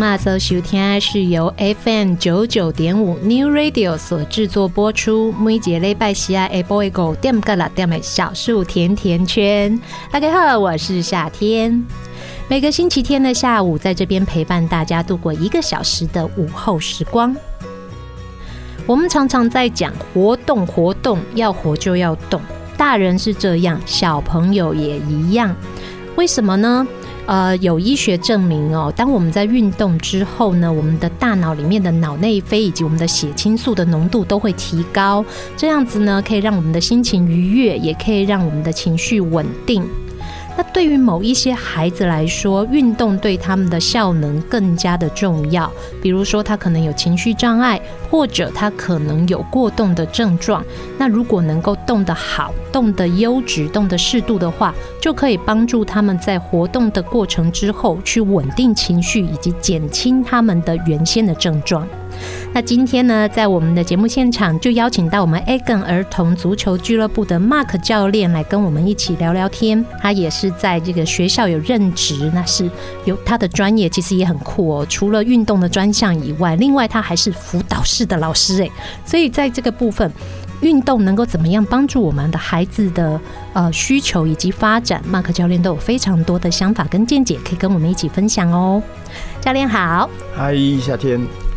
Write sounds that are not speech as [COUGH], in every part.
今嘛所收听是由 FM 九九点五 New Radio 所制作播出，每节礼拜四下播一个点个啦点的小树甜甜圈。大家好，我是夏天。每个星期天的下午，在这边陪伴大家度过一个小时的午后时光。我们常常在讲活动，活动要活就要动，大人是这样，小朋友也一样。为什么呢？呃，有医学证明哦，当我们在运动之后呢，我们的大脑里面的脑内啡以及我们的血清素的浓度都会提高，这样子呢，可以让我们的心情愉悦，也可以让我们的情绪稳定。那对于某一些孩子来说，运动对他们的效能更加的重要。比如说，他可能有情绪障碍，或者他可能有过动的症状。那如果能够动得好、动得优质、动得适度的话，就可以帮助他们在活动的过程之后去稳定情绪，以及减轻他们的原先的症状。那今天呢，在我们的节目现场就邀请到我们 Agon 儿童足球俱乐部的 Mark 教练来跟我们一起聊聊天。他也是在这个学校有任职，那是有他的专业，其实也很酷哦。除了运动的专项以外，另外他还是辅导室的老师诶。所以在这个部分，运动能够怎么样帮助我们的孩子的呃需求以及发展，Mark 教练都有非常多的想法跟见解，可以跟我们一起分享哦。教练好，嗨，夏天。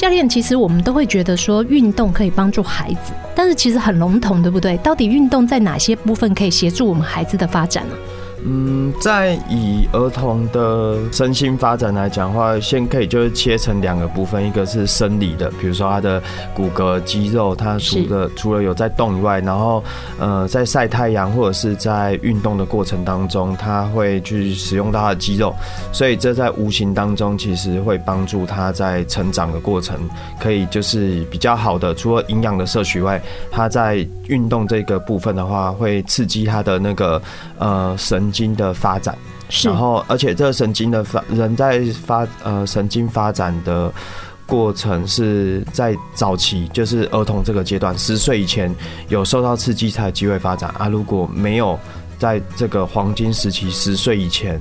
教练，其实我们都会觉得说运动可以帮助孩子，但是其实很笼统，对不对？到底运动在哪些部分可以协助我们孩子的发展呢？嗯，在以儿童的身心发展来讲的话，先可以就是切成两个部分，一个是生理的，比如说他的骨骼肌肉，他除了除了有在动以外，然后呃在晒太阳或者是在运动的过程当中，他会去使用到他的肌肉，所以这在无形当中其实会帮助他在成长的过程，可以就是比较好的，除了营养的摄取外，他在运动这个部分的话，会刺激他的那个呃神。神经的发展，然后而且这个神经的发，人在发呃神经发展的过程是在早期，就是儿童这个阶段，十岁以前有受到刺激才有机会发展啊。如果没有在这个黄金时期，十岁以前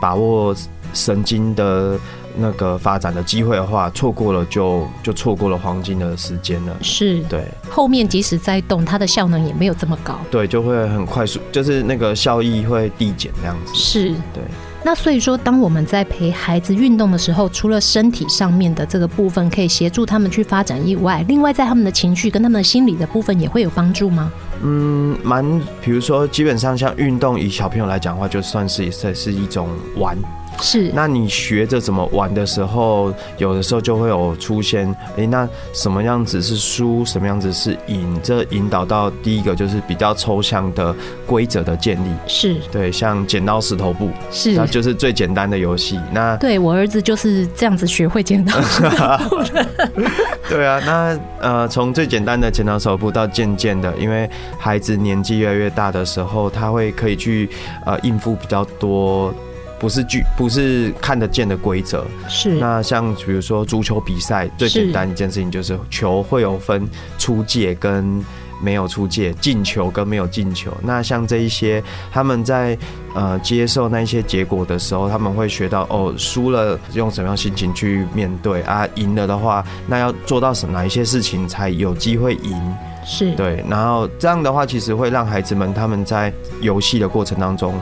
把握神经的。那个发展的机会的话，错过了就就错过了黄金的时间了。是，对。后面即使再动，它的效能也没有这么高。对，就会很快速，就是那个效益会递减这样子。是，对。那所以说，当我们在陪孩子运动的时候，除了身体上面的这个部分可以协助他们去发展以外，另外在他们的情绪跟他们的心理的部分也会有帮助吗？嗯，蛮，比如说，基本上像运动，以小朋友来讲的话，就算是也是一种玩。是，那你学着怎么玩的时候，有的时候就会有出现，哎、欸，那什么样子是输，什么样子是赢，这引导到第一个就是比较抽象的规则的建立。是，对，像剪刀石头布，是，那就是最简单的游戏。那对我儿子就是这样子学会剪刀石头布的。[LAUGHS] 对啊，那呃，从最简单的剪刀石头布到渐渐的，因为孩子年纪越来越大的时候，他会可以去呃应付比较多。不是剧，不是看得见的规则。是。那像比如说足球比赛，最简单一件事情就是球会有分出界跟没有出界，进球跟没有进球。那像这一些，他们在呃接受那一些结果的时候，他们会学到哦，输了用什么样心情去面对啊，赢了的话，那要做到什哪一些事情才有机会赢？是对。然后这样的话，其实会让孩子们他们在游戏的过程当中。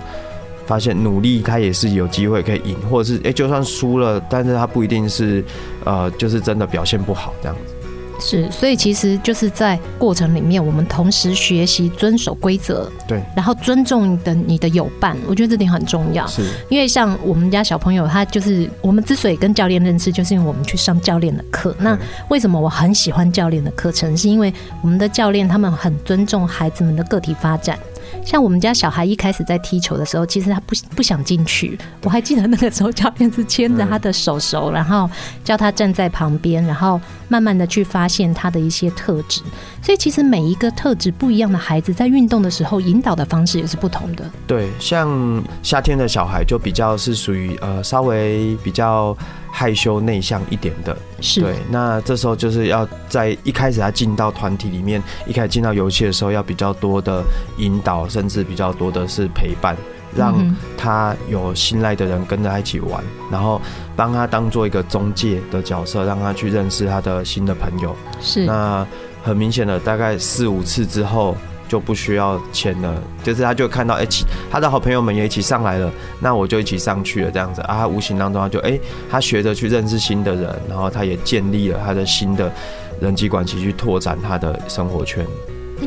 发现努力，他也是有机会可以赢，或者是哎、欸，就算输了，但是他不一定是，呃，就是真的表现不好这样子。是，所以其实就是在过程里面，我们同时学习遵守规则，对，然后尊重的你的友伴，我觉得这点很重要。是，因为像我们家小朋友，他就是我们之所以跟教练认识，就是因为我们去上教练的课。那为什么我很喜欢教练的课程？是因为我们的教练他们很尊重孩子们的个体发展。像我们家小孩一开始在踢球的时候，其实他不不想进去。我还记得那个时候，教练是牵着他的手手，然后叫他站在旁边，然后慢慢的去发现他的一些特质。所以其实每一个特质不一样的孩子，在运动的时候引导的方式也是不同的。对，像夏天的小孩就比较是属于呃稍微比较。害羞内向一点的，是对。那这时候就是要在一开始他进到团体里面，一开始进到游戏的时候，要比较多的引导，甚至比较多的是陪伴，让他有信赖的人跟着他一起玩，然后帮他当做一个中介的角色，让他去认识他的新的朋友。是。那很明显的，大概四五次之后。就不需要签了，就是他就看到哎，他的好朋友们也一起上来了，那我就一起上去了这样子啊。无形当中他就哎，他学着去认识新的人，然后他也建立了他的新的人际关系，去拓展他的生活圈。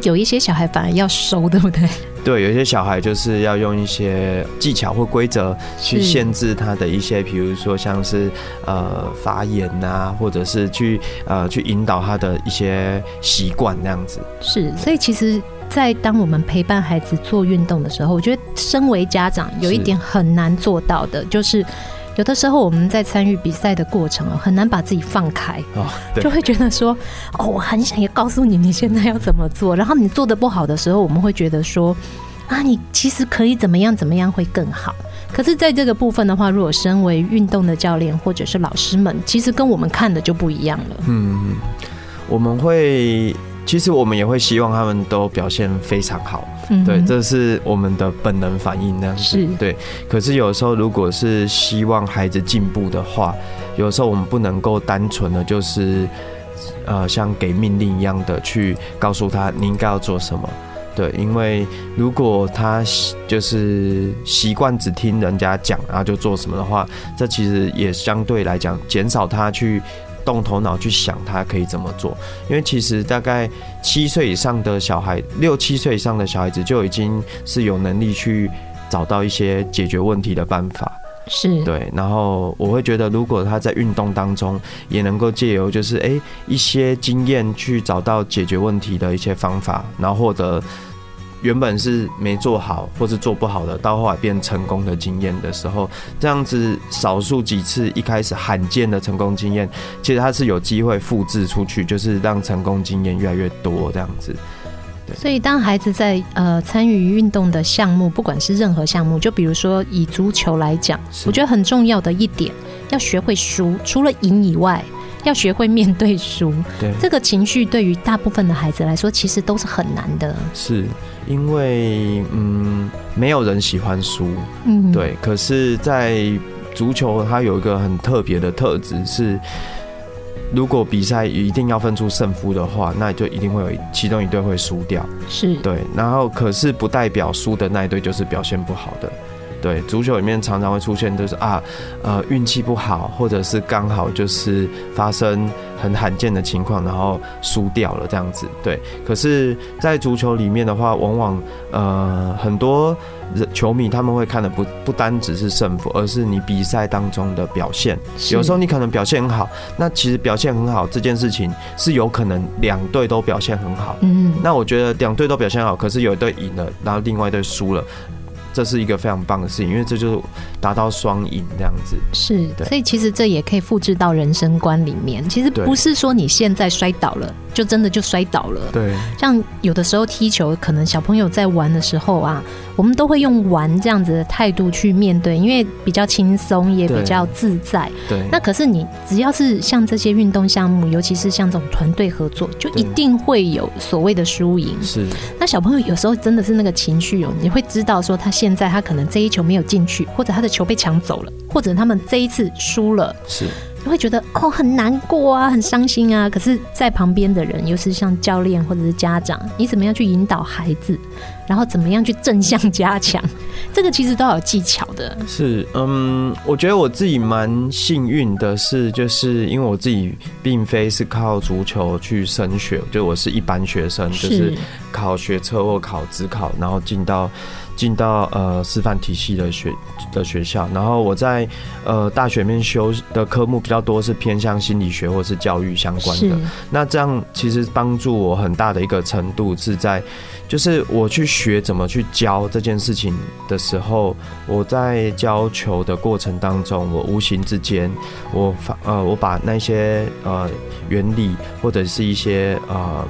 有一些小孩反而要收，对不对？对，有一些小孩就是要用一些技巧或规则去限制他的一些，比如说像是呃发言啊，或者是去呃去引导他的一些习惯那样子。是，所以其实在当我们陪伴孩子做运动的时候，我觉得身为家长有一点很难做到的，就是有的时候我们在参与比赛的过程啊很难把自己放开，[LAUGHS] 就会觉得说，哦，我很想要告诉你你现在要怎么做，然后你做的不好的时候，我们会觉得说，啊，你其实可以怎么样怎么样会更好。可是，在这个部分的话，如果身为运动的教练或者是老师们，其实跟我们看的就不一样了。嗯，我们会，其实我们也会希望他们都表现非常好。嗯，对，这是我们的本能反应，那样子。是，对。可是有时候，如果是希望孩子进步的话，有时候我们不能够单纯的就是，呃，像给命令一样的去告诉他你应该要做什么。对，因为如果他就是习惯只听人家讲，然后就做什么的话，这其实也相对来讲减少他去动头脑去想他可以怎么做。因为其实大概七岁以上的小孩，六七岁以上的小孩子就已经是有能力去找到一些解决问题的办法。是对，然后我会觉得，如果他在运动当中也能够借由就是哎一些经验去找到解决问题的一些方法，然后或者。原本是没做好或是做不好的，到后来变成功的经验的时候，这样子少数几次一开始罕见的成功经验，其实它是有机会复制出去，就是让成功经验越来越多这样子。所以当孩子在呃参与运动的项目，不管是任何项目，就比如说以足球来讲，我觉得很重要的一点，要学会输，除了赢以外。要学会面对输，对这个情绪，对于大部分的孩子来说，其实都是很难的。是因为嗯，没有人喜欢输，嗯，对。可是，在足球，它有一个很特别的特质是，如果比赛一定要分出胜负的话，那就一定会有其中一队会输掉。是对，然后可是不代表输的那一队就是表现不好的。对，足球里面常常会出现，就是啊，呃，运气不好，或者是刚好就是发生很罕见的情况，然后输掉了这样子。对，可是，在足球里面的话，往往呃很多球迷他们会看的不不单只是胜负，而是你比赛当中的表现。有时候你可能表现很好，那其实表现很好这件事情是有可能两队都表现很好。嗯，那我觉得两队都表现好，可是有一队赢了，然后另外一队输了。这是一个非常棒的事情，因为这就是达到双赢这样子。是，所以其实这也可以复制到人生观里面。其实不是说你现在摔倒了，就真的就摔倒了。对，像有的时候踢球，可能小朋友在玩的时候啊，我们都会用玩这样子的态度去面对，因为比较轻松，也比较自在。对。那可是你只要是像这些运动项目，尤其是像这种团队合作，就一定会有所谓的输赢。是。那小朋友有时候真的是那个情绪哦，你会知道说他现现在他可能这一球没有进去，或者他的球被抢走了，或者他们这一次输了，是你会觉得哦很难过啊，很伤心啊。可是，在旁边的人，尤其是像教练或者是家长，你怎么样去引导孩子，然后怎么样去正向加强，[LAUGHS] 这个其实都有技巧的。是，嗯，我觉得我自己蛮幸运的是，就是因为我自己并非是靠足球去升学，就我是一般学生，就是考学车或考职考，然后进到。进到呃师范体系的学的学校，然后我在呃大学面修的科目比较多，是偏向心理学或是教育相关的。那这样其实帮助我很大的一个程度是在，就是我去学怎么去教这件事情的时候，我在教球的过程当中，我无形之间，我发呃我把那些呃原理或者是一些呃。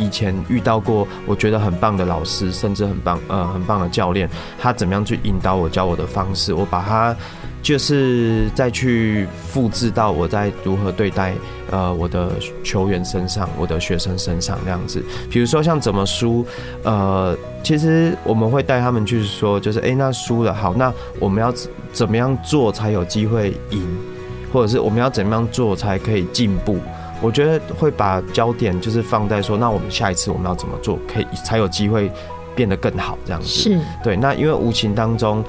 以前遇到过我觉得很棒的老师，甚至很棒呃很棒的教练，他怎么样去引导我教我的方式，我把它就是再去复制到我在如何对待呃我的球员身上，我的学生身上这样子。比如说像怎么输，呃，其实我们会带他们去说，就是哎、那输了好，那我们要怎么样做才有机会赢，或者是我们要怎么样做才可以进步。我觉得会把焦点就是放在说，那我们下一次我们要怎么做，可以才有机会变得更好，这样子。是，对。那因为无形当中，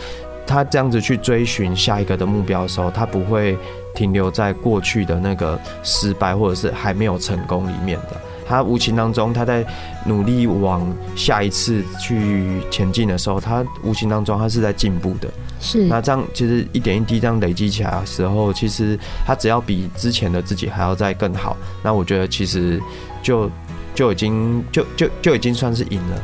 他这样子去追寻下一个的目标的时候，他不会停留在过去的那个失败或者是还没有成功里面的。他无形当中，他在努力往下一次去前进的时候，他无形当中他是在进步的。是，那这样其实一点一滴这样累积起来的时候，其实他只要比之前的自己还要再更好，那我觉得其实就就已经就就就已经算是赢了。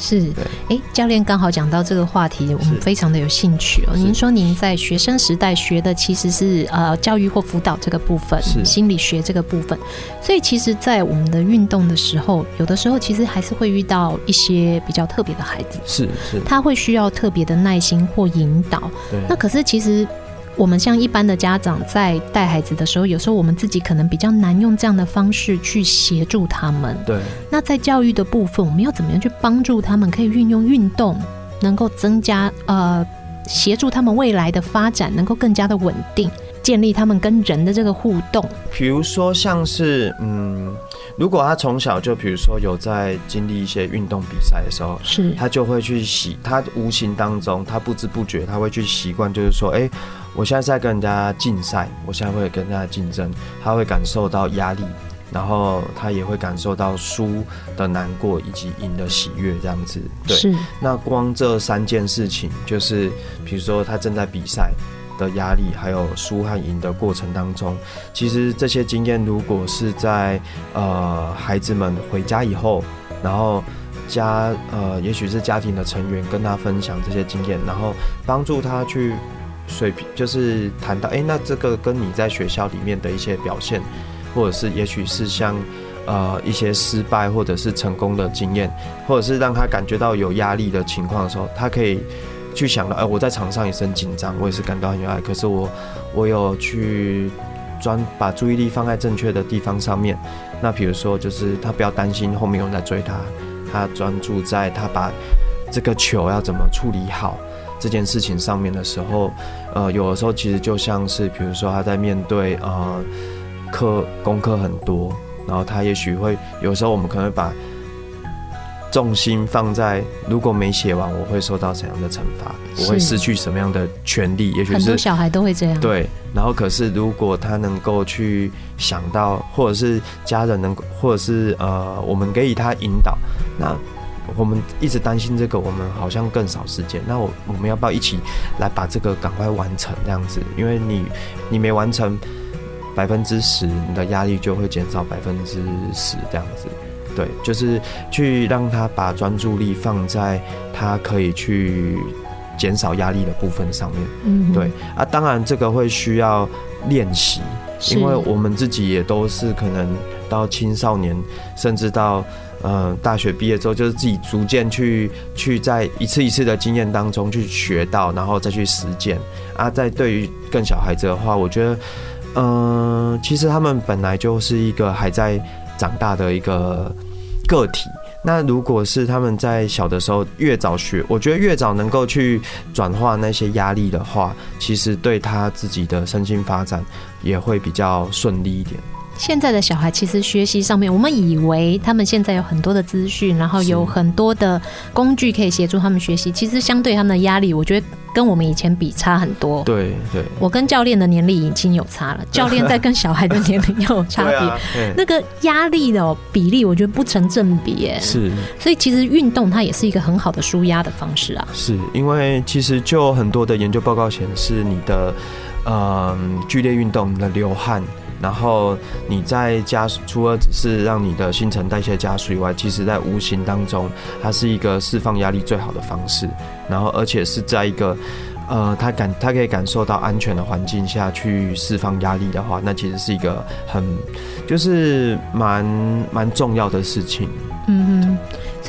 是，对，哎、欸，教练刚好讲到这个话题，我们非常的有兴趣哦。您说您在学生时代学的其实是呃教育或辅导这个部分，是。心理学这个部分，所以其实，在我们的运动的时候，有的时候其实还是会遇到一些比较特别的孩子，是是，他会需要特别的耐心或引导。对，那可是其实。我们像一般的家长在带孩子的时候，有时候我们自己可能比较难用这样的方式去协助他们。对。那在教育的部分，我们要怎么样去帮助他们？可以运用运动，能够增加呃，协助他们未来的发展，能够更加的稳定，建立他们跟人的这个互动。比如说，像是嗯。如果他从小就，比如说有在经历一些运动比赛的时候，是，他就会去习，他无形当中，他不知不觉，他会去习惯，就是说，哎，我现在在跟人家竞赛，我现在会跟人家竞争，他会感受到压力，然后他也会感受到输的难过以及赢的喜悦，这样子，对。是。那光这三件事情，就是比如说他正在比赛。的压力，还有输和赢的过程当中，其实这些经验，如果是在呃孩子们回家以后，然后家呃也许是家庭的成员跟他分享这些经验，然后帮助他去水平，就是谈到，哎、那这个跟你在学校里面的一些表现，或者是也许是像呃一些失败或者是成功的经验，或者是让他感觉到有压力的情况的时候，他可以。去想到，哎、呃，我在场上也是很紧张，我也是感到很有爱。可是我，我有去专把注意力放在正确的地方上面。那比如说，就是他不要担心后面有人在追他，他专注在他把这个球要怎么处理好这件事情上面的时候，呃，有的时候其实就像是，比如说他在面对呃课功课很多，然后他也许会有时候我们可能会把。重心放在如果没写完，我会受到怎样的惩罚？我会失去什么样的权利？也许是很多小孩都会这样。对，然后可是如果他能够去想到，或者是家人能，或者是呃，我们给予他引导，那我们一直担心这个，我们好像更少时间。那我我们要不要一起来把这个赶快完成？这样子，因为你你没完成百分之十，你的压力就会减少百分之十，这样子。对，就是去让他把专注力放在他可以去减少压力的部分上面。嗯，对啊，当然这个会需要练习，因为我们自己也都是可能到青少年，甚至到呃大学毕业之后，就是自己逐渐去去在一次一次的经验当中去学到，然后再去实践啊。在对于更小孩子的话，我觉得，嗯、其实他们本来就是一个还在。长大的一个个体，那如果是他们在小的时候越早学，我觉得越早能够去转化那些压力的话，其实对他自己的身心发展也会比较顺利一点。现在的小孩其实学习上面，我们以为他们现在有很多的资讯，然后有很多的工具可以协助他们学习。其实相对他们的压力，我觉得跟我们以前比差很多。对对，我跟教练的年龄已经有差了，[LAUGHS] 教练在跟小孩的年龄又有差别，[LAUGHS] 啊，那个压力的比例，我觉得不成正比。是，所以其实运动它也是一个很好的舒压的方式啊。是因为其实就很多的研究报告显示，你的嗯剧烈运动，的流汗。然后你在加，除了只是让你的新陈代谢加速以外，其实在无形当中，它是一个释放压力最好的方式。然后，而且是在一个，呃，他感他可以感受到安全的环境下去释放压力的话，那其实是一个很，就是蛮蛮重要的事情。嗯哼。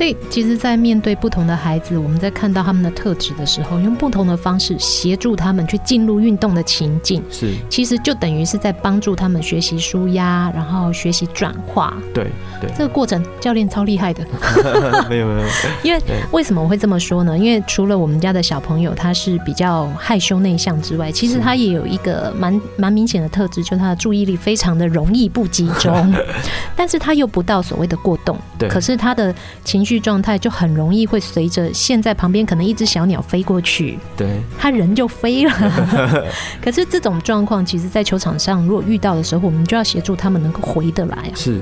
所以，其实，在面对不同的孩子，我们在看到他们的特质的时候，用不同的方式协助他们去进入运动的情境，是，其实就等于是在帮助他们学习舒压，然后学习转化。对对，这个过程教练超厉害的。没 [LAUGHS] 有没有。[LAUGHS] 因为为什么我会这么说呢？因为除了我们家的小朋友他是比较害羞内向之外，其实他也有一个蛮蛮明显的特质，就是他的注意力非常的容易不集中，[LAUGHS] 但是他又不到所谓的过动。对。可是他的情绪。状态就很容易会随着现在旁边可能一只小鸟飞过去，对，他人就飞了。[LAUGHS] 可是这种状况，其实，在球场上如果遇到的时候，我们就要协助他们能够回得来。啊是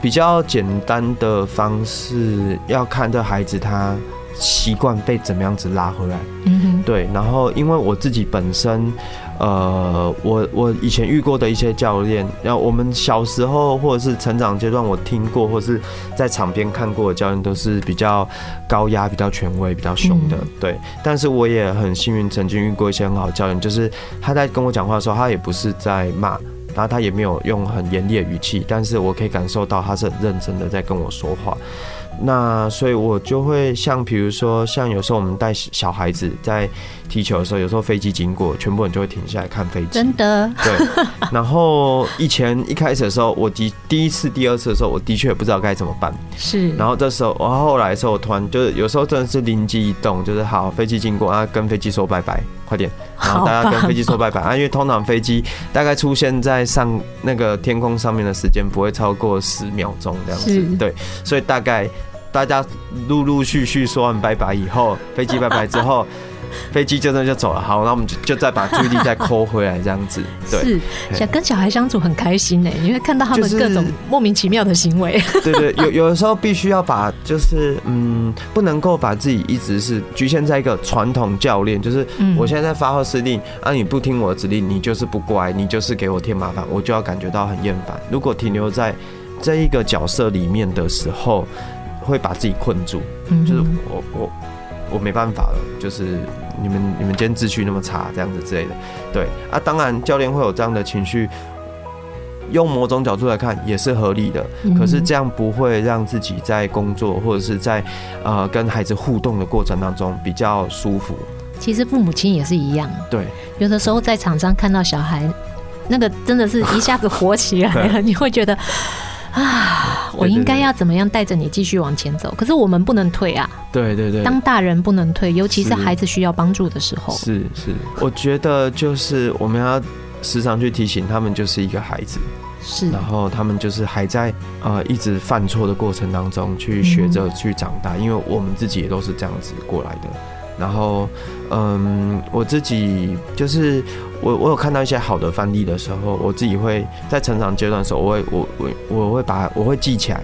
比较简单的方式，要看这孩子他习惯被怎么样子拉回来。嗯哼，对。然后因为我自己本身，呃，我我以前遇过的一些教练，然后我们小时候或者是成长阶段，我听过或者是在场边看过的教练，都是比较高压、比较权威、比较凶的。嗯、对。但是我也很幸运，曾经遇过一些很好的教练，就是他在跟我讲话的时候，他也不是在骂。然后他也没有用很严厉的语气，但是我可以感受到他是很认真的在跟我说话。那所以，我就会像比如说，像有时候我们带小孩子在踢球的时候，有时候飞机经过，全部人就会停下来看飞机。真的。对。然后以前一开始的时候，我的第一次、第二次的时候，我的确不知道该怎么办。是。然后这时候，我后来的时候，我突然就是有时候真的是灵机一动，就是好，飞机经过啊，跟飞机说拜拜，快点。然后大家跟飞机说拜拜啊，因为通常飞机大概出现在上那个天空上面的时间不会超过十秒钟这样子。对。所以大概。大家陆陆续续说完拜拜以后，飞机拜拜之后，[LAUGHS] 飞机就那就走了。好，那我们就就再把注意力再抠回来，这样子。对，是想跟小孩相处很开心呢，你会看到他们各种莫名其妙的行为。对对，有有的时候必须要把，就是嗯，不能够把自己一直是局限在一个传统教练，就是我现在在发号施令，啊，你不听我的指令，你就是不乖，你就是给我添麻烦，我就要感觉到很厌烦。如果停留在这一个角色里面的时候，会把自己困住，就是我我我没办法了，就是你们你们今天秩序那么差，这样子之类的，对啊，当然教练会有这样的情绪，用某种角度来看也是合理的，可是这样不会让自己在工作或者是在呃跟孩子互动的过程当中比较舒服。其实父母亲也是一样，对，有的时候在场上看到小孩，那个真的是一下子火起来了，[LAUGHS] 你会觉得。[SIGHS] 啊，我应该要怎么样带着你继续往前走？可是我们不能退啊！对对对，当大人不能退，尤其是孩子需要帮助的时候。是是，我觉得就是我们要时常去提醒他们，就是一个孩子，是，然后他们就是还在呃一直犯错的过程当中去学着去长大，因为我们自己也都是这样子过来的。然后，嗯，我自己就是我，我有看到一些好的范例的时候，我自己会在成长阶段的时候，我会，我我我会把我会记起来。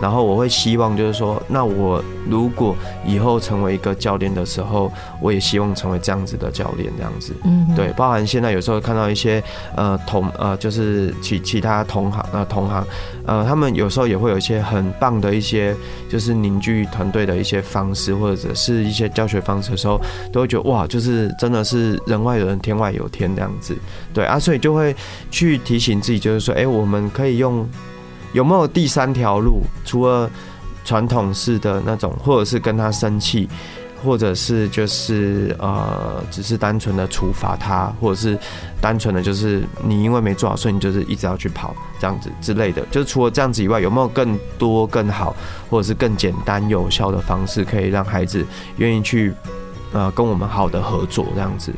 然后我会希望，就是说，那我如果以后成为一个教练的时候，我也希望成为这样子的教练，这样子，嗯，对，包含现在有时候看到一些呃同呃就是其其他同行呃同行呃他们有时候也会有一些很棒的一些就是凝聚团队的一些方式，或者是一些教学方式的时候，都会觉得哇，就是真的是人外有人，天外有天这样子，对啊，所以就会去提醒自己，就是说，哎，我们可以用。有没有第三条路？除了传统式的那种，或者是跟他生气，或者是就是呃，只是单纯的处罚他，或者是单纯的就是你因为没做好，所以你就是一直要去跑这样子之类的。就除了这样子以外，有没有更多更好，或者是更简单有效的方式，可以让孩子愿意去呃跟我们好的合作这样子？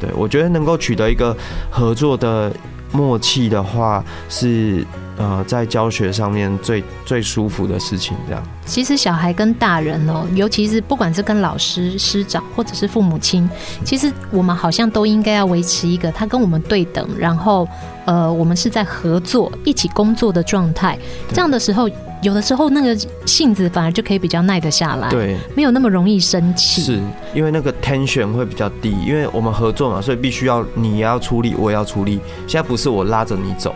对，我觉得能够取得一个合作的默契的话是。呃，在教学上面最最舒服的事情，这样。其实小孩跟大人哦，尤其是不管是跟老师、师长或者是父母亲，其实我们好像都应该要维持一个他跟我们对等，然后呃，我们是在合作、一起工作的状态。这样的时候，有的时候那个性子反而就可以比较耐得下来，对，没有那么容易生气。是因为那个 tension 会比较低，因为我们合作嘛，所以必须要你也要出力，我也要出力。现在不是我拉着你走。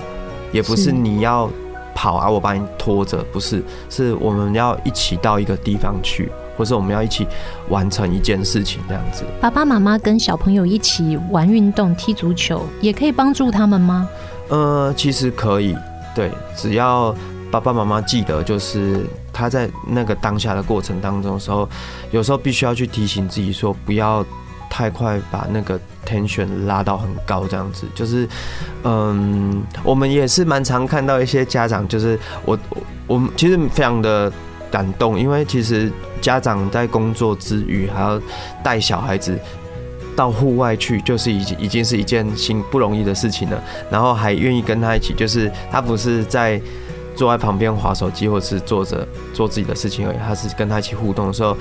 也不是你要跑啊，我把你拖着，不是，是我们要一起到一个地方去，或是我们要一起完成一件事情这样子。爸爸妈妈跟小朋友一起玩运动，踢足球，也可以帮助他们吗？呃，其实可以，对，只要爸爸妈妈记得，就是他在那个当下的过程当中的时候，有时候必须要去提醒自己说，不要太快把那个。tension 拉到很高，这样子就是，嗯，我们也是蛮常看到一些家长，就是我我我们其实非常的感动，因为其实家长在工作之余还要带小孩子到户外去，就是已经已经是一件新不容易的事情了，然后还愿意跟他一起，就是他不是在坐在旁边划手机或者是坐着做自己的事情而已，他是跟他一起互动的时候。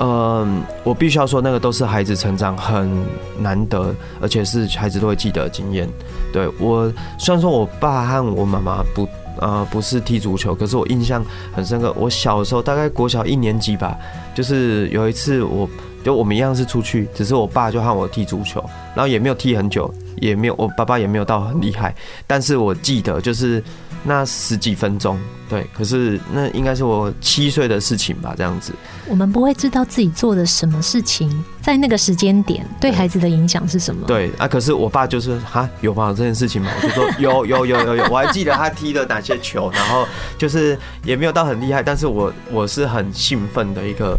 嗯，我必须要说，那个都是孩子成长很难得，而且是孩子都会记得经验。对，我虽然说我爸和我妈妈不呃不是踢足球，可是我印象很深刻。我小时候大概国小一年级吧，就是有一次我就我们一样是出去，只是我爸就和我踢足球，然后也没有踢很久，也没有我爸爸也没有到很厉害，但是我记得就是。那十几分钟，对，可是那应该是我七岁的事情吧，这样子。我们不会知道自己做的什么事情，在那个时间点对孩子的影响是什么？对啊，可是我爸就是哈，有吗？有这件事情吗？我就说有有有有有，我还记得他踢了哪些球，然后就是也没有到很厉害，但是我我是很兴奋的一个，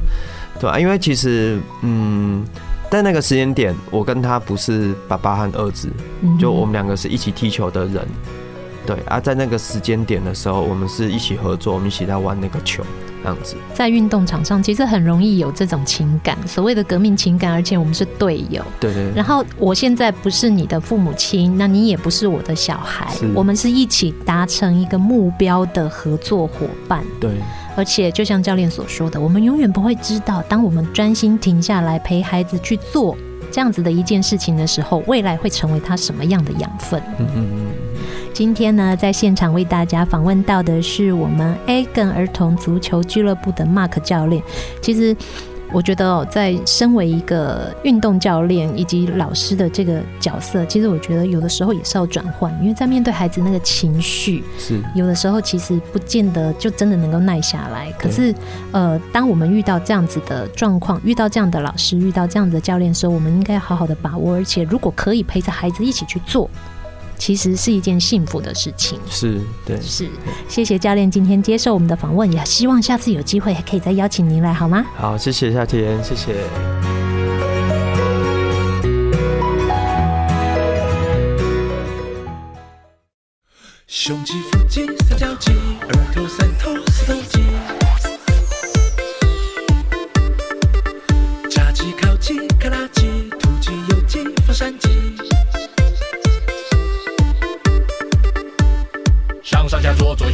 对啊，因为其实嗯，在那个时间点，我跟他不是爸爸和儿子，就我们两个是一起踢球的人。对啊，在那个时间点的时候，我们是一起合作，我们一起在玩那个球，这样子。在运动场上，其实很容易有这种情感，所谓的革命情感，而且我们是队友。对，对对。然后我现在不是你的父母亲，那你也不是我的小孩，我们是一起达成一个目标的合作伙伴。对。而且就像教练所说的，我们永远不会知道，当我们专心停下来陪孩子去做这样子的一件事情的时候，未来会成为他什么样的养分。嗯嗯嗯。今天呢，在现场为大家访问到的是我们 AGAN 儿童足球俱乐部的 Mark 教练。其实，我觉得哦，在身为一个运动教练以及老师的这个角色，其实我觉得有的时候也是要转换，因为在面对孩子那个情绪，是有的时候其实不见得就真的能够耐下来。可是，呃，当我们遇到这样子的状况，遇到这样的老师，遇到这样的教练的时候，我们应该好好的把握，而且如果可以陪着孩子一起去做。其实是一件幸福的事情，是对，是。谢谢教练今天接受我们的访问，也希望下次有机会还可以再邀请您来，好吗？好，谢谢夏天，谢谢。胸肌、腹肌、三角肌、二头、三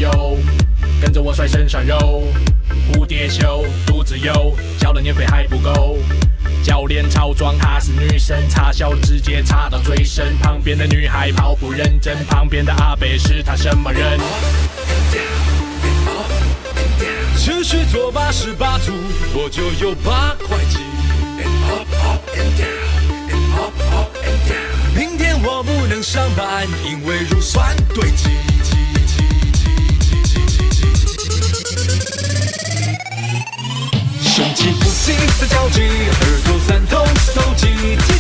上下左左右，跟着我甩身上肉，蝴蝶袖，肚子油，交了年费还不够。教练超装，她是女神，插销直接插到最深。旁边的女孩跑步认真，旁边的阿北是她什么人？持续做八十八组，我就有八块肌。明天我不能上班，因为乳酸堆积。胸肌、腹肌、三角肌、二头、三头、四头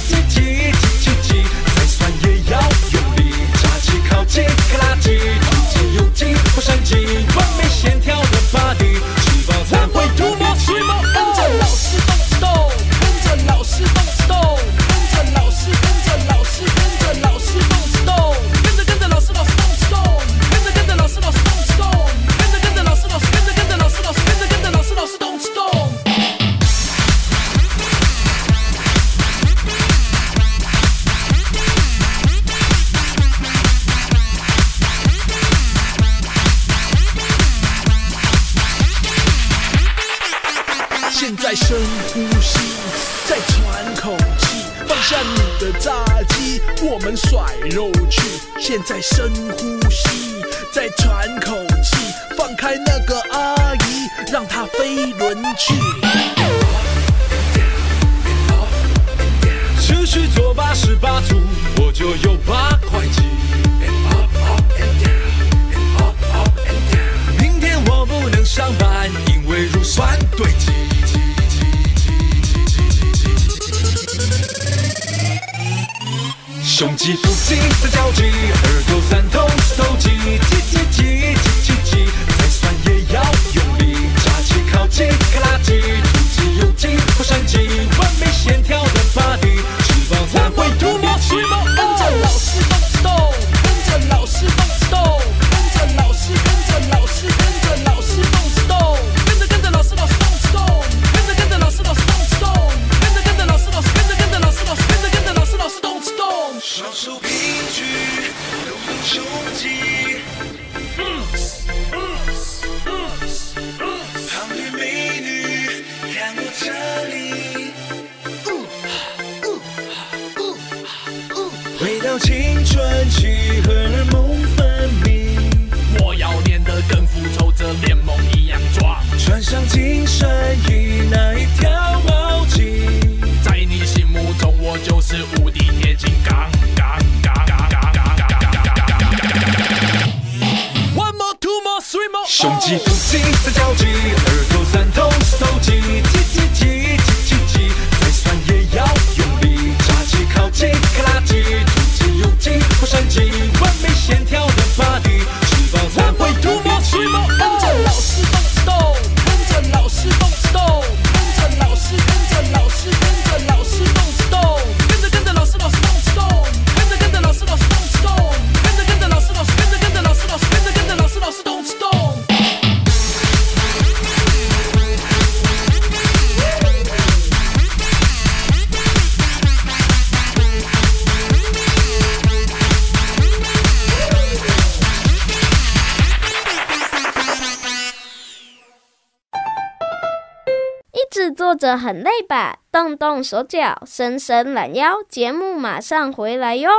胸肌、腹肌、三角肌、二头、三头、四头肌，这很累吧？动动手脚伸伸懒腰节目马上回来哟。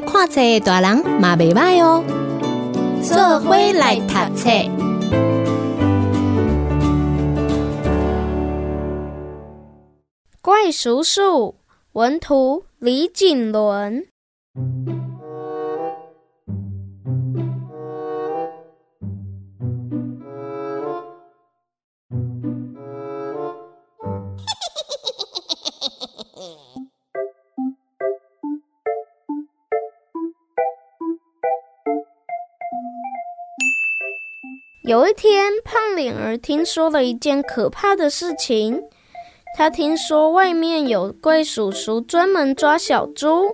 看册的大人嘛袂歹哦。做伙来读册，怪叔叔文图李瑾伦。有一天，胖脸儿听说了一件可怕的事情。他听说外面有怪叔叔专门抓小猪，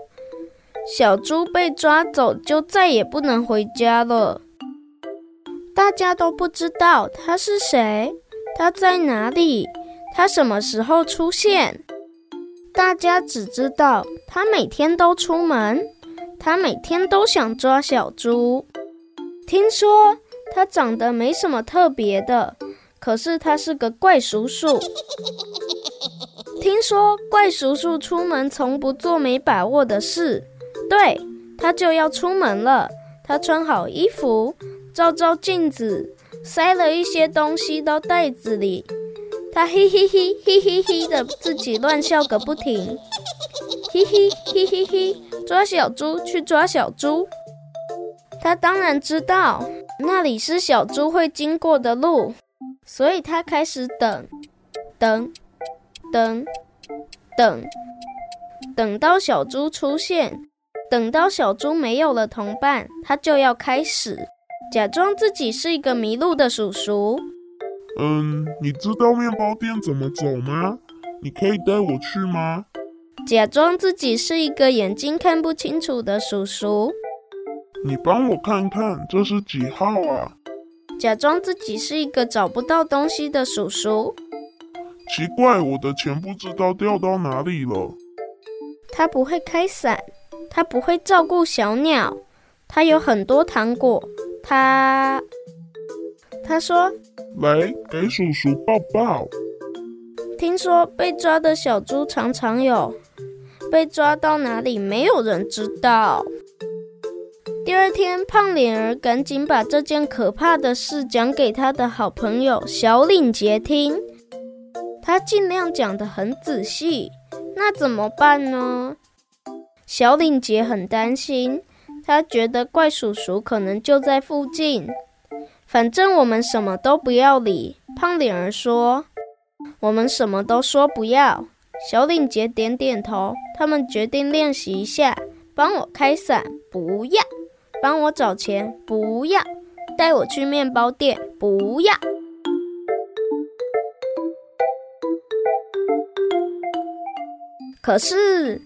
小猪被抓走就再也不能回家了。大家都不知道他是谁，他在哪里，他什么时候出现。大家只知道他每天都出门，他每天都想抓小猪。听说。他长得没什么特别的，可是他是个怪叔叔。听说怪叔叔出门从不做没把握的事。对，他就要出门了。他穿好衣服，照照镜子，塞了一些东西到袋子里。他嘿嘿嘿嘿嘿嘿的自己乱笑个不停，嘿嘿嘿嘿嘿，抓小猪去抓小猪。他当然知道。那里是小猪会经过的路，所以他开始等，等，等，等，等到小猪出现，等到小猪没有了同伴，他就要开始假装自己是一个迷路的叔叔。嗯，你知道面包店怎么走吗？你可以带我去吗？假装自己是一个眼睛看不清楚的叔叔。你帮我看看，这是几号啊？假装自己是一个找不到东西的叔叔。奇怪，我的钱不知道掉到哪里了。他不会开伞，他不会照顾小鸟，他有很多糖果。他，他说：“来，给叔叔抱抱。”听说被抓的小猪常常有，被抓到哪里，没有人知道。第二天，胖脸儿赶紧把这件可怕的事讲给他的好朋友小领结听。他尽量讲得很仔细，那怎么办呢？小领结很担心，他觉得怪叔叔可能就在附近。反正我们什么都不要理。胖脸儿说：“我们什么都说不要。”小领结点点头。他们决定练习一下，帮我开伞，不要。帮我找钱，不要；带我去面包店，不要。可是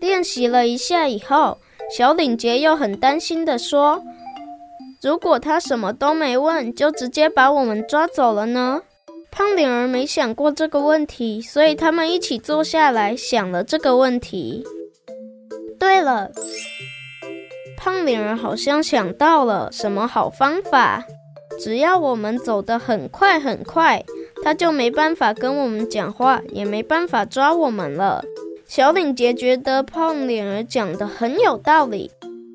练习了一下以后，小领结又很担心地说：“如果他什么都没问，就直接把我们抓走了呢？”胖脸儿没想过这个问题，所以他们一起坐下来想了这个问题。对了。胖脸儿好像想到了什么好方法，只要我们走得很快很快，他就没办法跟我们讲话，也没办法抓我们了。小领结觉得胖脸儿讲得很有道理，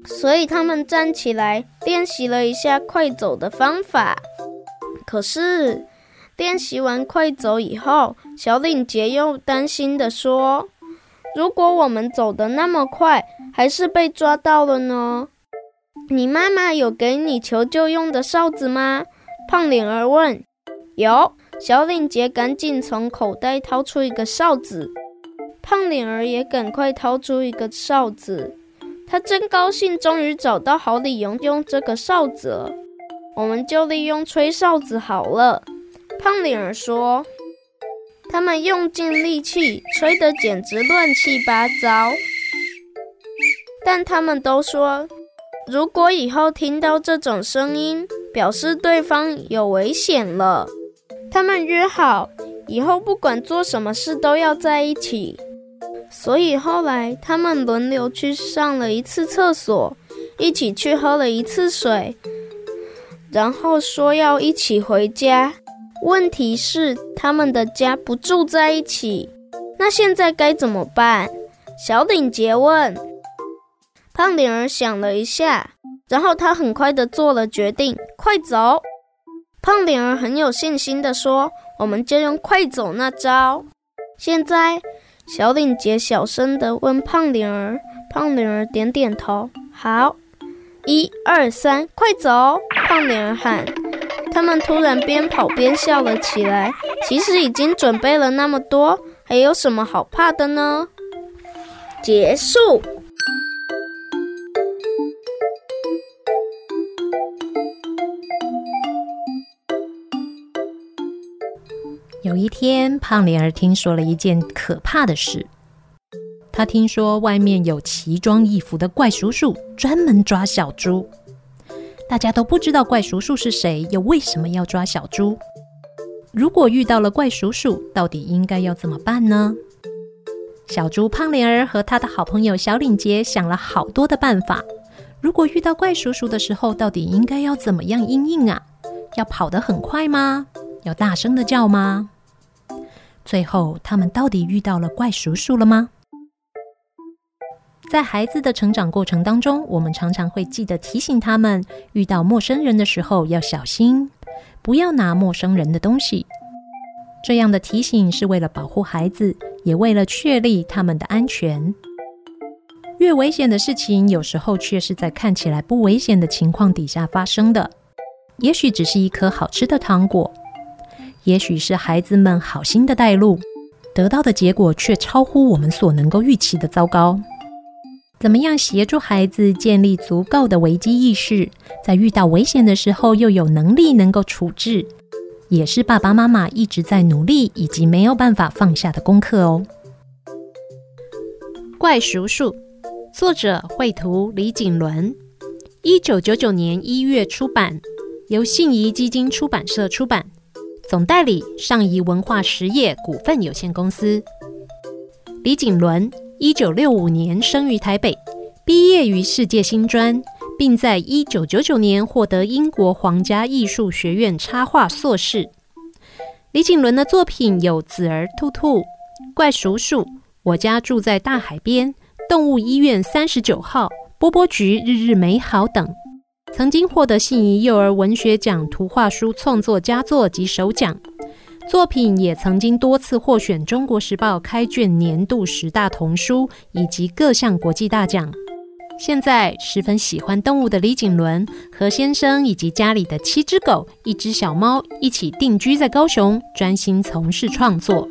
所以他们站起来练习了一下快走的方法。可是练习完快走以后，小领结又担心地说：“如果我们走得那么快，”还是被抓到了呢？你妈妈有给你求救用的哨子吗？胖脸儿问。有。小领结赶紧从口袋掏出一个哨子，胖脸儿也赶快掏出一个哨子。他真高兴，终于找到好理由用这个哨子了。我们就利用吹哨子好了。胖脸儿说。他们用尽力气，吹得简直乱七八糟。但他们都说，如果以后听到这种声音，表示对方有危险了。他们约好，以后不管做什么事都要在一起。所以后来他们轮流去上了一次厕所，一起去喝了一次水，然后说要一起回家。问题是他们的家不住在一起，那现在该怎么办？小领结问。胖脸儿想了一下，然后他很快的做了决定：快走！胖脸儿很有信心的说：“我们就用快走那招。”现在，小领结小声的问胖脸儿，胖脸儿点点头：“好，一二三，快走！”胖脸儿喊。他们突然边跑边笑了起来。其实已经准备了那么多，还有什么好怕的呢？结束。有一天，胖脸儿听说了一件可怕的事。他听说外面有奇装异服的怪叔叔，专门抓小猪。大家都不知道怪叔叔是谁，又为什么要抓小猪？如果遇到了怪叔叔，到底应该要怎么办呢？小猪胖脸儿和他的好朋友小领结想了好多的办法。如果遇到怪叔叔的时候，到底应该要怎么样因应啊？要跑得很快吗？要大声的叫吗？最后，他们到底遇到了怪叔叔了吗？在孩子的成长过程当中，我们常常会记得提醒他们，遇到陌生人的时候要小心，不要拿陌生人的东西。这样的提醒是为了保护孩子，也为了确立他们的安全。越危险的事情，有时候却是在看起来不危险的情况底下发生的。也许只是一颗好吃的糖果。也许是孩子们好心的带路，得到的结果却超乎我们所能够预期的糟糕。怎么样协助孩子建立足够的危机意识，在遇到危险的时候又有能力能够处置，也是爸爸妈妈一直在努力以及没有办法放下的功课哦。怪叔叔，作者绘图李景伦，一九九九年一月出版，由信谊基金出版社出版。总代理上谊文化实业股份有限公司。李景伦，一九六五年生于台北，毕业于世界新专，并在一九九九年获得英国皇家艺术学院插画硕士。李景伦的作品有《子儿兔兔》《怪叔叔》《我家住在大海边》《动物医院三十九号》《波波菊日日美好》等。曾经获得信谊幼儿文学奖图画书创作佳作及首奖，作品也曾经多次获选《中国时报》开卷年度十大童书以及各项国际大奖。现在十分喜欢动物的李景伦和先生以及家里的七只狗、一只小猫一起定居在高雄，专心从事创作。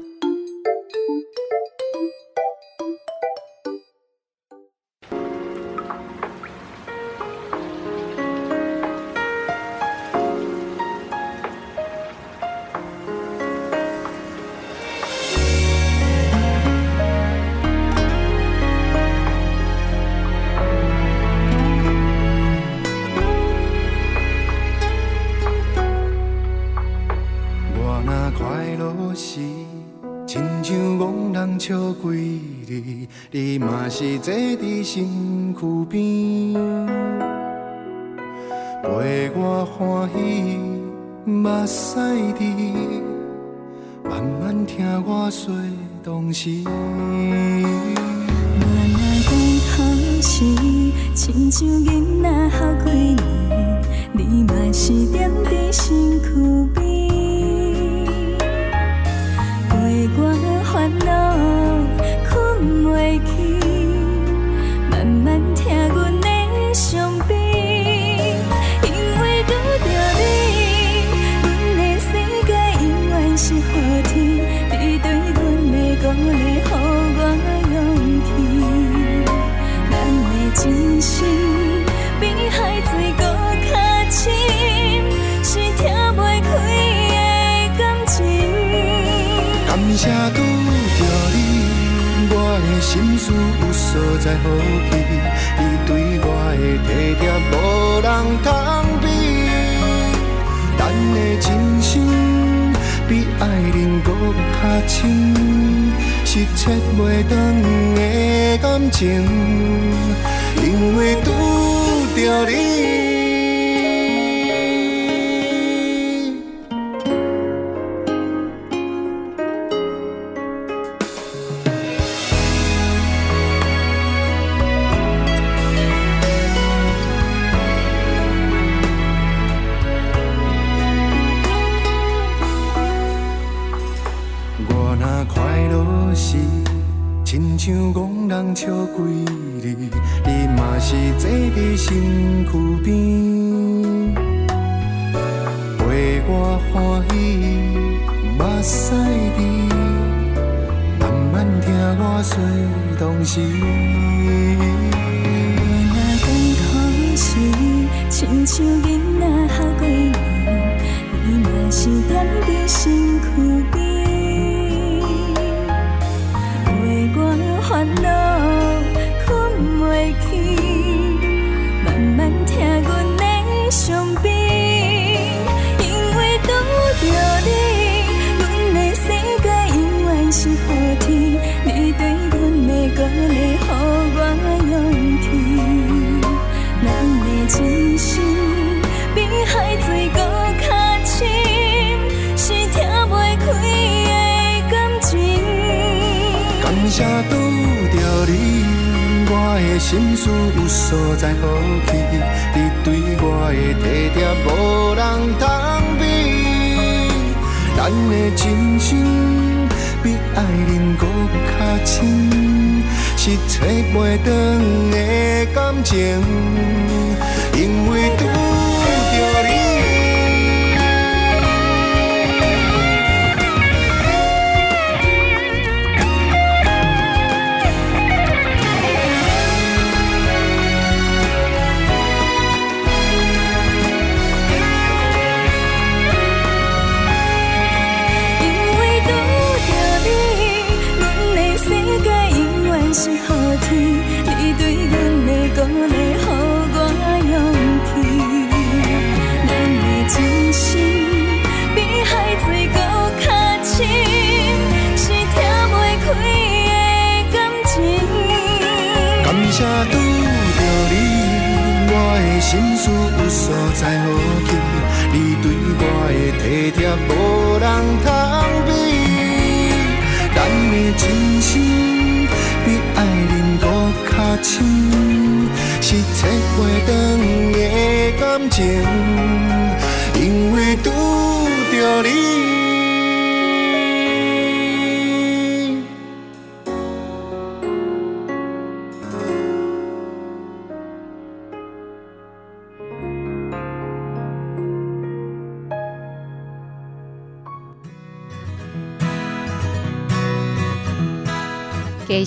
坐伫身躯边，陪我欢喜，目屎滴，慢慢听我说东西。我若讲头是，亲像囡仔好几年，你嘛是踮伫身躯边，所在好去，你对我的体贴无人通比。咱的真心比爱人搁较深，是切袂断的感情，因为拄着你。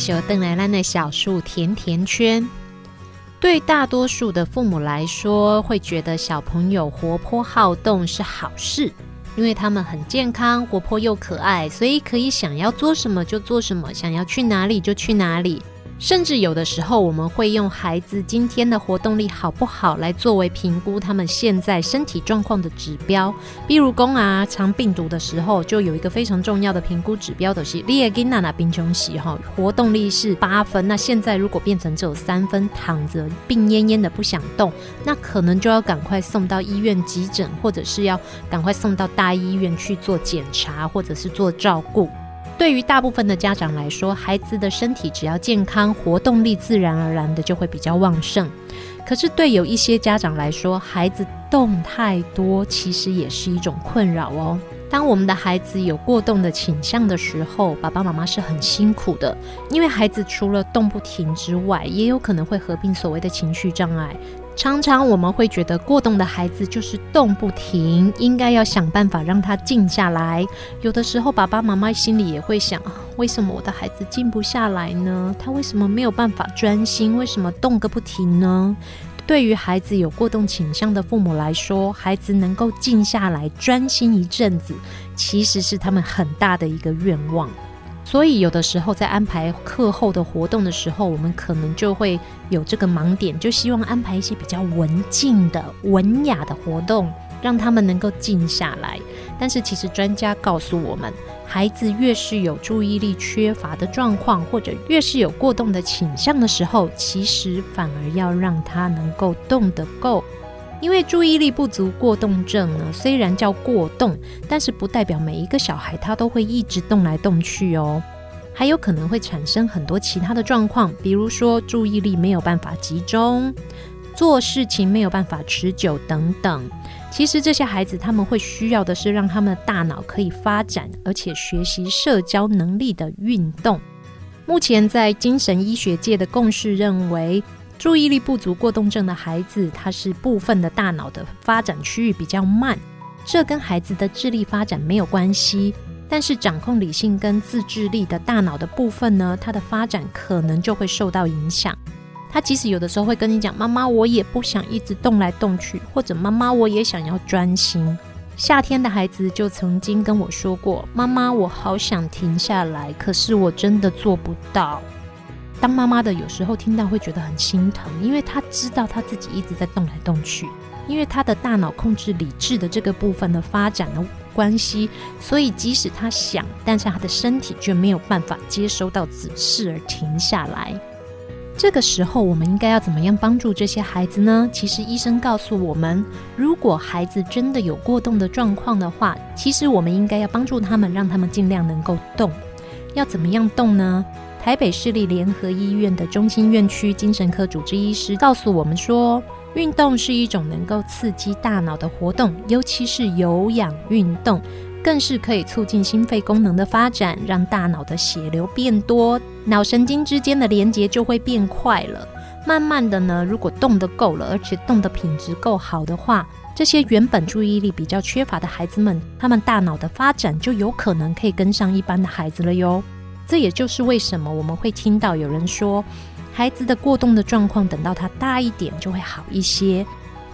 就邓来兰的小树甜甜圈，对大多数的父母来说，会觉得小朋友活泼好动是好事，因为他们很健康、活泼又可爱，所以可以想要做什么就做什么，想要去哪里就去哪里。甚至有的时候，我们会用孩子今天的活动力好不好来作为评估他们现在身体状况的指标。比如说啊，肠病毒的时候，就有一个非常重要的评估指标的是，你的囡仔病穷时哈，活动力是八分，那现在如果变成只有三分，躺着病恹恹的不想动，那可能就要赶快送到医院急诊，或者是要赶快送到大医院去做检查，或者是做照顾。对于大部分的家长来说，孩子的身体只要健康，活动力自然而然的就会比较旺盛。可是对有一些家长来说，孩子动太多，其实也是一种困扰哦。当我们的孩子有过动的倾向的时候，爸爸妈妈是很辛苦的，因为孩子除了动不停之外，也有可能会合并所谓的情绪障碍。常常我们会觉得过动的孩子就是动不停，应该要想办法让他静下来。有的时候爸爸妈妈心里也会想：为什么我的孩子静不下来呢？他为什么没有办法专心？为什么动个不停呢？对于孩子有过动倾向的父母来说，孩子能够静下来专心一阵子，其实是他们很大的一个愿望。所以，有的时候在安排课后的活动的时候，我们可能就会有这个盲点，就希望安排一些比较文静的、文雅的活动，让他们能够静下来。但是，其实专家告诉我们，孩子越是有注意力缺乏的状况，或者越是有过动的倾向的时候，其实反而要让他能够动得够。因为注意力不足过动症呢，虽然叫过动，但是不代表每一个小孩他都会一直动来动去哦，还有可能会产生很多其他的状况，比如说注意力没有办法集中，做事情没有办法持久等等。其实这些孩子他们会需要的是让他们的大脑可以发展，而且学习社交能力的运动。目前在精神医学界的共识认为，注意力不足过动症的孩子，他是部分的大脑的发展区域比较慢，这跟孩子的智力发展没有关系。但是掌控理性跟自制力的大脑的部分呢，它的发展可能就会受到影响。他即使有的时候会跟你讲：“妈妈，我也不想一直动来动去。”或者“妈妈，我也想要专心。”夏天的孩子就曾经跟我说过：“妈妈，我好想停下来，可是我真的做不到。”当妈妈的有时候听到会觉得很心疼，因为他知道他自己一直在动来动去，因为他的大脑控制理智的这个部分的发展的关系，所以即使他想，但是他的身体却没有办法接收到指示而停下来。这个时候，我们应该要怎么样帮助这些孩子呢？其实医生告诉我们，如果孩子真的有过动的状况的话，其实我们应该要帮助他们，让他们尽量能够动。要怎么样动呢？台北市立联合医院的中心院区精神科主治医师告诉我们说，运动是一种能够刺激大脑的活动，尤其是有氧运动。更是可以促进心肺功能的发展，让大脑的血流变多，脑神经之间的连接就会变快了。慢慢的呢，如果动得够了，而且动的品质够好的话，这些原本注意力比较缺乏的孩子们，他们大脑的发展就有可能可以跟上一般的孩子了哟。这也就是为什么我们会听到有人说，孩子的过动的状况等到他大一点就会好一些，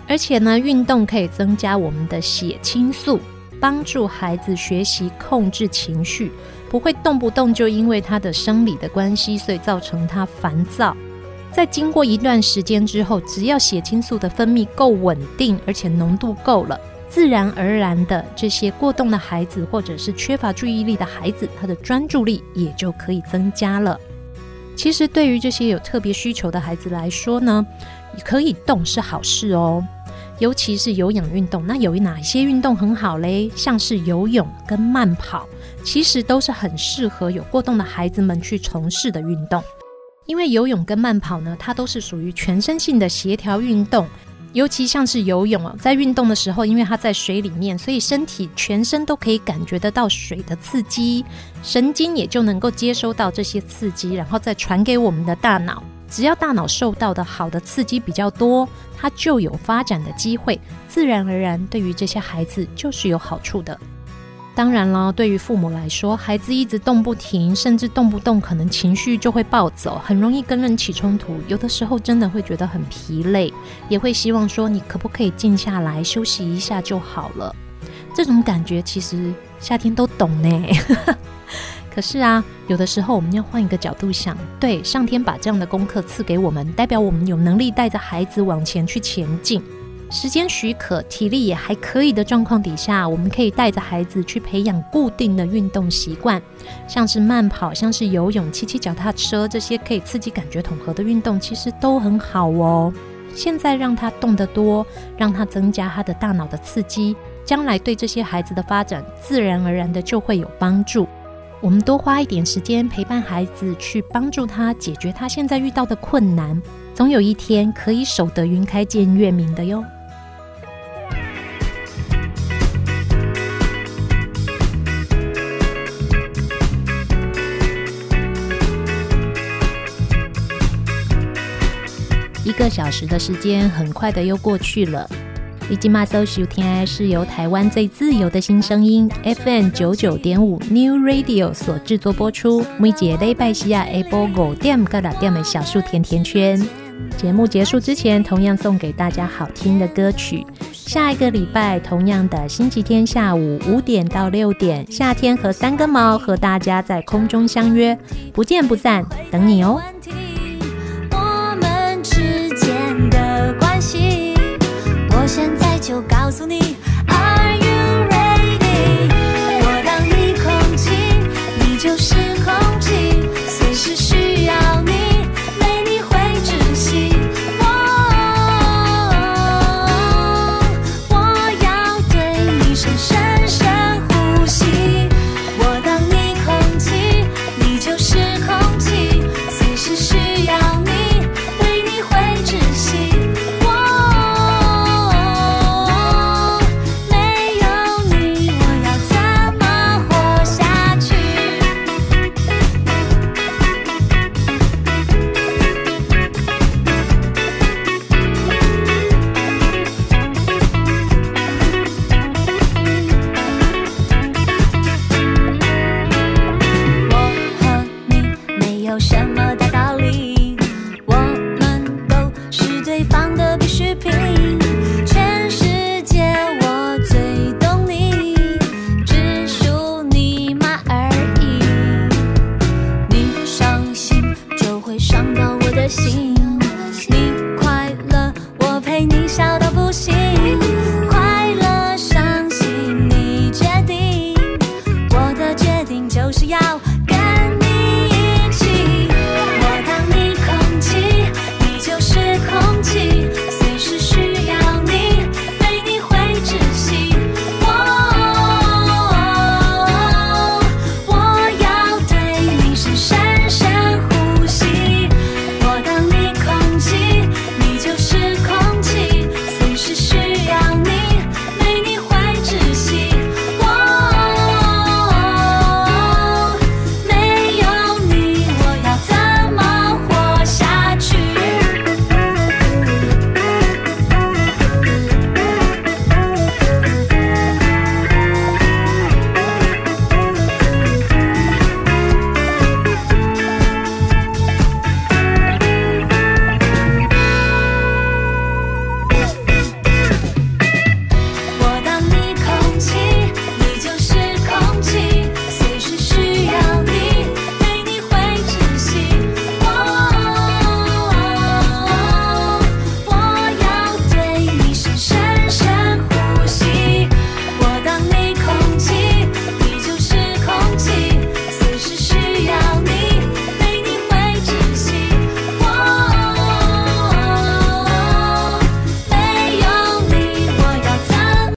而且呢，运动可以增加我们的血清素。帮助孩子学习控制情绪，不会动不动就因为他的生理的关系，所以造成他烦躁。在经过一段时间之后，只要血清素的分泌够稳定，而且浓度够了，自然而然的，这些过动的孩子或者是缺乏注意力的孩子，他的专注力也就可以增加了。其实，对于这些有特别需求的孩子来说呢，可以动是好事哦。尤其是有氧运动，那有哪些运动很好嘞？像是游泳跟慢跑，其实都是很适合有过动的孩子们去从事的运动。因为游泳跟慢跑呢，它都是属于全身性的协调运动。尤其像是游泳啊，在运动的时候，因为它在水里面，所以身体全身都可以感觉得到水的刺激，神经也就能够接收到这些刺激，然后再传给我们的大脑。只要大脑受到的好的刺激比较多，它就有发展的机会，自然而然对于这些孩子就是有好处的。当然了，对于父母来说，孩子一直动不停，甚至动不动可能情绪就会暴走，很容易跟人起冲突，有的时候真的会觉得很疲累，也会希望说你可不可以静下来休息一下就好了。这种感觉其实夏天都懂呢。可是啊，有的时候我们要换一个角度想，对，上天把这样的功课赐给我们，代表我们有能力带着孩子往前去前进。时间许可，体力也还可以的状况底下，我们可以带着孩子去培养固定的运动习惯，像是慢跑、像是游泳、骑骑脚踏车这些可以刺激感觉统合的运动，其实都很好哦。现在让他动得多，让他增加他的大脑的刺激，将来对这些孩子的发展，自然而然的就会有帮助。我们多花一点时间陪伴孩子，去帮助他解决他现在遇到的困难，总有一天可以守得云开见月明的哟。个小时的时间很快的又过去了。以及马搜收听是由台湾最自由的新声音 FM 九九点五 New Radio 所制作播出。每节礼拜四下播五点到六点的小树甜甜圈。节目结束之前，同样送给大家好听的歌曲。下一个礼拜同样的星期天下午五点到六点，夏天和三根毛和大家在空中相约，不见不散，等你哦。就告诉你